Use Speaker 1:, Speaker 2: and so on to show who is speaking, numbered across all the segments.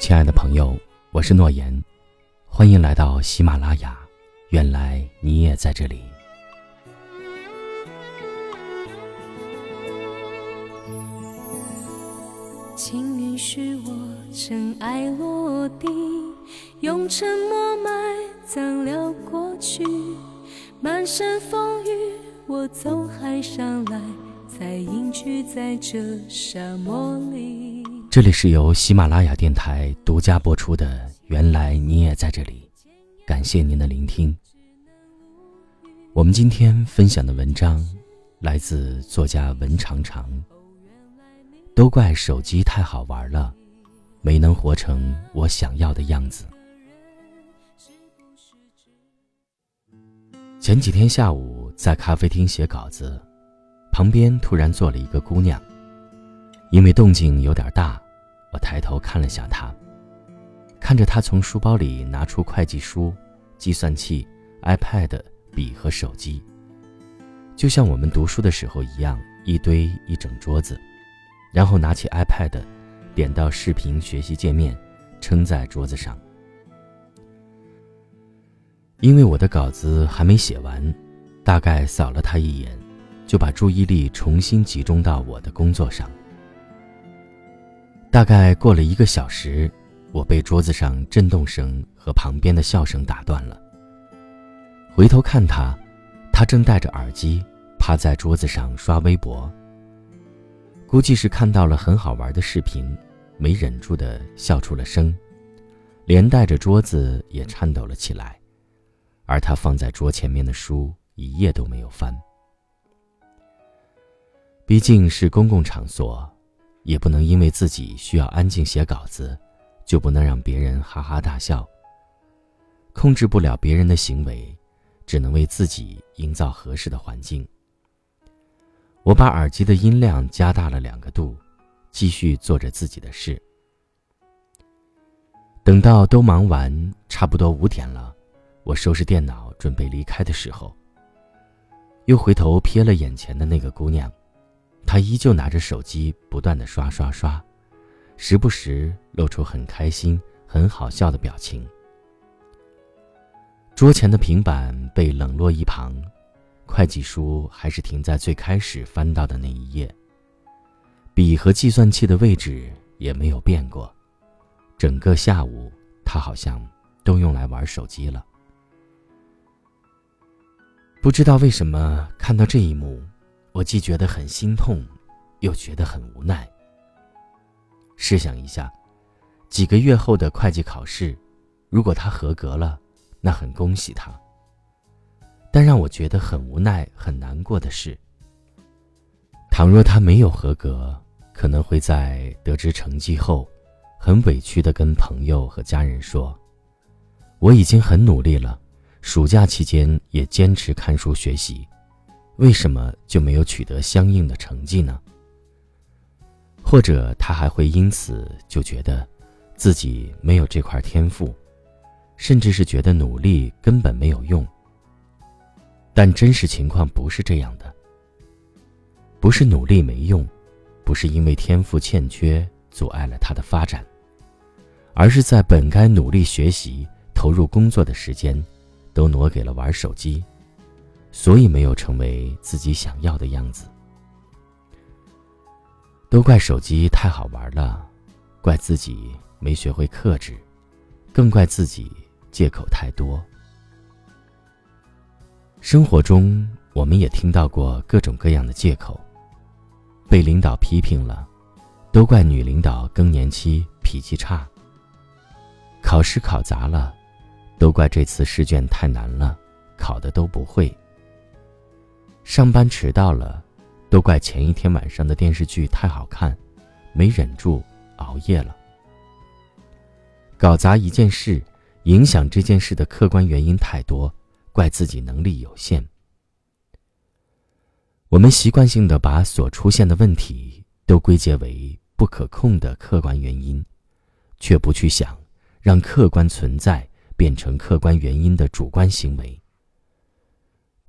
Speaker 1: 亲爱的朋友，我是诺言，欢迎来到喜马拉雅。原来你也在这里。
Speaker 2: 请允许我尘埃落地，用沉默埋葬了过去。满身风雨，我从海上来，才隐居在这沙漠里。
Speaker 1: 这里是由喜马拉雅电台独家播出的《原来你也在这里》，感谢您的聆听。我们今天分享的文章来自作家文长长。都怪手机太好玩了，没能活成我想要的样子。前几天下午在咖啡厅写稿子，旁边突然坐了一个姑娘。因为动静有点大，我抬头看了下他，看着他从书包里拿出会计书、计算器、iPad、笔和手机，就像我们读书的时候一样，一堆一整桌子，然后拿起 iPad，点到视频学习界面，撑在桌子上。因为我的稿子还没写完，大概扫了他一眼，就把注意力重新集中到我的工作上。大概过了一个小时，我被桌子上震动声和旁边的笑声打断了。回头看他，他正戴着耳机，趴在桌子上刷微博。估计是看到了很好玩的视频，没忍住的笑出了声，连带着桌子也颤抖了起来。而他放在桌前面的书一页都没有翻。毕竟是公共场所，也不能因为自己需要安静写稿子，就不能让别人哈哈大笑。控制不了别人的行为，只能为自己营造合适的环境。我把耳机的音量加大了两个度，继续做着自己的事。等到都忙完，差不多五点了。我收拾电脑准备离开的时候，又回头瞥了眼前的那个姑娘，他依旧拿着手机不断的刷刷刷，时不时露出很开心、很好笑的表情。桌前的平板被冷落一旁，会计书还是停在最开始翻到的那一页，笔和计算器的位置也没有变过，整个下午他好像都用来玩手机了。不知道为什么看到这一幕，我既觉得很心痛，又觉得很无奈。试想一下，几个月后的会计考试，如果他合格了，那很恭喜他。但让我觉得很无奈、很难过的是，倘若他没有合格，可能会在得知成绩后，很委屈的跟朋友和家人说：“我已经很努力了。”暑假期间也坚持看书学习，为什么就没有取得相应的成绩呢？或者他还会因此就觉得自己没有这块天赋，甚至是觉得努力根本没有用。但真实情况不是这样的，不是努力没用，不是因为天赋欠缺阻碍了他的发展，而是在本该努力学习、投入工作的时间。都挪给了玩手机，所以没有成为自己想要的样子。都怪手机太好玩了，怪自己没学会克制，更怪自己借口太多。生活中，我们也听到过各种各样的借口：被领导批评了，都怪女领导更年期脾气差；考试考砸了。都怪这次试卷太难了，考的都不会。上班迟到了，都怪前一天晚上的电视剧太好看，没忍住熬夜了。搞砸一件事，影响这件事的客观原因太多，怪自己能力有限。我们习惯性的把所出现的问题都归结为不可控的客观原因，却不去想让客观存在。变成客观原因的主观行为，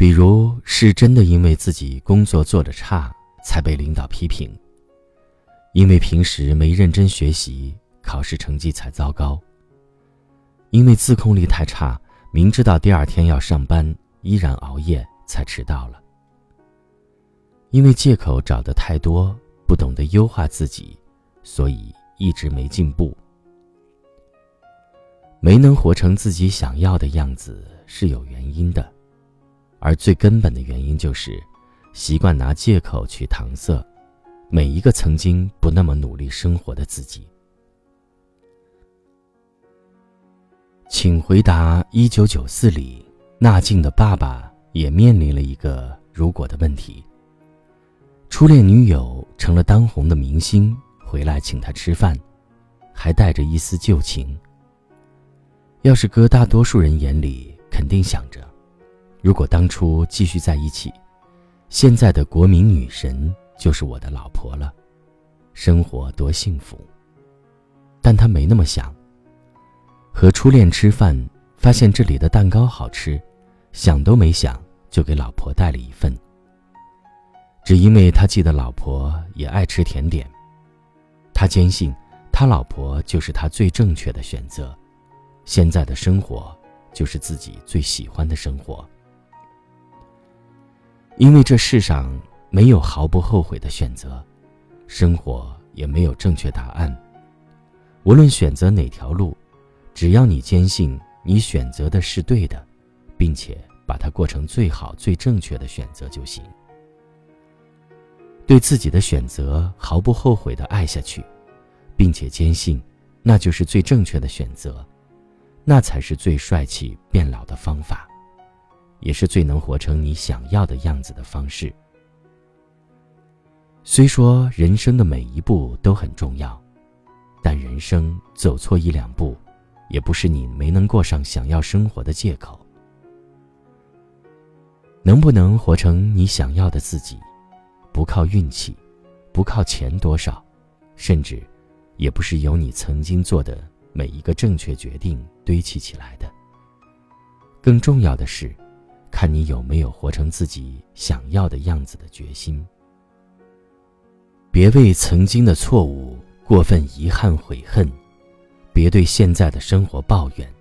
Speaker 1: 比如是真的因为自己工作做得差才被领导批评，因为平时没认真学习考试成绩才糟糕。因为自控力太差，明知道第二天要上班，依然熬夜才迟到了。因为借口找的太多，不懂得优化自己，所以一直没进步。没能活成自己想要的样子是有原因的，而最根本的原因就是习惯拿借口去搪塞每一个曾经不那么努力生活的自己。请回答：一九九四里，纳静的爸爸也面临了一个如果的问题。初恋女友成了当红的明星，回来请他吃饭，还带着一丝旧情。要是搁大多数人眼里，肯定想着，如果当初继续在一起，现在的国民女神就是我的老婆了，生活多幸福。但他没那么想。和初恋吃饭，发现这里的蛋糕好吃，想都没想就给老婆带了一份。只因为他记得老婆也爱吃甜点，他坚信他老婆就是他最正确的选择。现在的生活就是自己最喜欢的生活，因为这世上没有毫不后悔的选择，生活也没有正确答案。无论选择哪条路，只要你坚信你选择的是对的，并且把它过成最好、最正确的选择就行。对自己的选择毫不后悔的爱下去，并且坚信那就是最正确的选择。那才是最帅气变老的方法，也是最能活成你想要的样子的方式。虽说人生的每一步都很重要，但人生走错一两步，也不是你没能过上想要生活的借口。能不能活成你想要的自己，不靠运气，不靠钱多少，甚至，也不是由你曾经做的。每一个正确决定堆砌起来的。更重要的是，看你有没有活成自己想要的样子的决心。别为曾经的错误过分遗憾悔恨，别对现在的生活抱怨，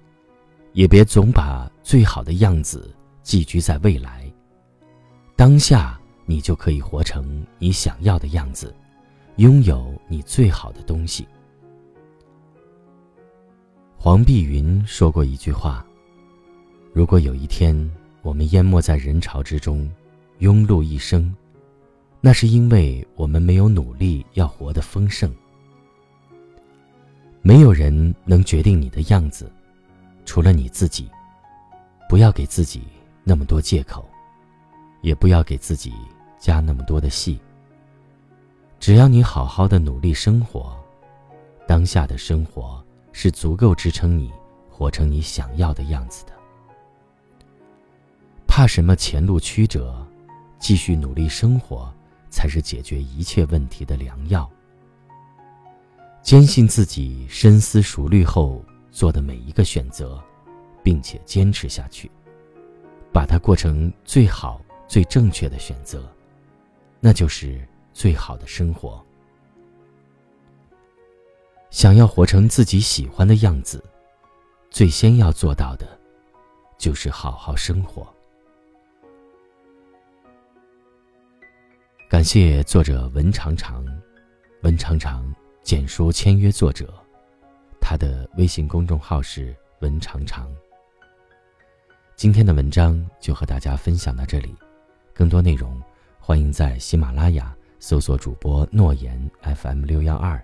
Speaker 1: 也别总把最好的样子寄居在未来。当下，你就可以活成你想要的样子，拥有你最好的东西。黄碧云说过一句话：“如果有一天我们淹没在人潮之中，庸碌一生，那是因为我们没有努力要活得丰盛。没有人能决定你的样子，除了你自己。不要给自己那么多借口，也不要给自己加那么多的戏。只要你好好的努力生活，当下的生活。”是足够支撑你活成你想要的样子的。怕什么前路曲折？继续努力生活，才是解决一切问题的良药。坚信自己深思熟虑后做的每一个选择，并且坚持下去，把它过成最好、最正确的选择，那就是最好的生活。想要活成自己喜欢的样子，最先要做到的，就是好好生活。感谢作者文长长，文长长简书签约作者，他的微信公众号是文长长。今天的文章就和大家分享到这里，更多内容欢迎在喜马拉雅搜索主播诺言 FM 六幺二。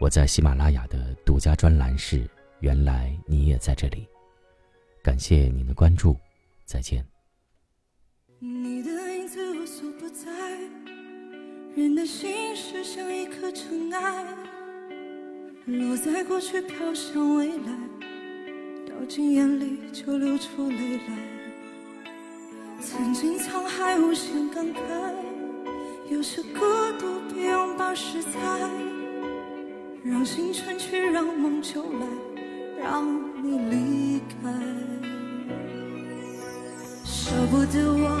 Speaker 1: 我在喜马拉雅的独家专栏是《原来你也在这里》，感谢您的关注，再见。
Speaker 2: 你的影子无所不在，人的心事像一颗尘埃，落在过去飘向未来，掉进眼里就流出泪来。曾经沧海无限感慨，有些孤独别用把石材。让星辰去，让梦就来，让你离开。舍不得忘，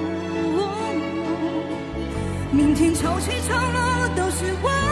Speaker 2: 明天潮起潮落，都是我。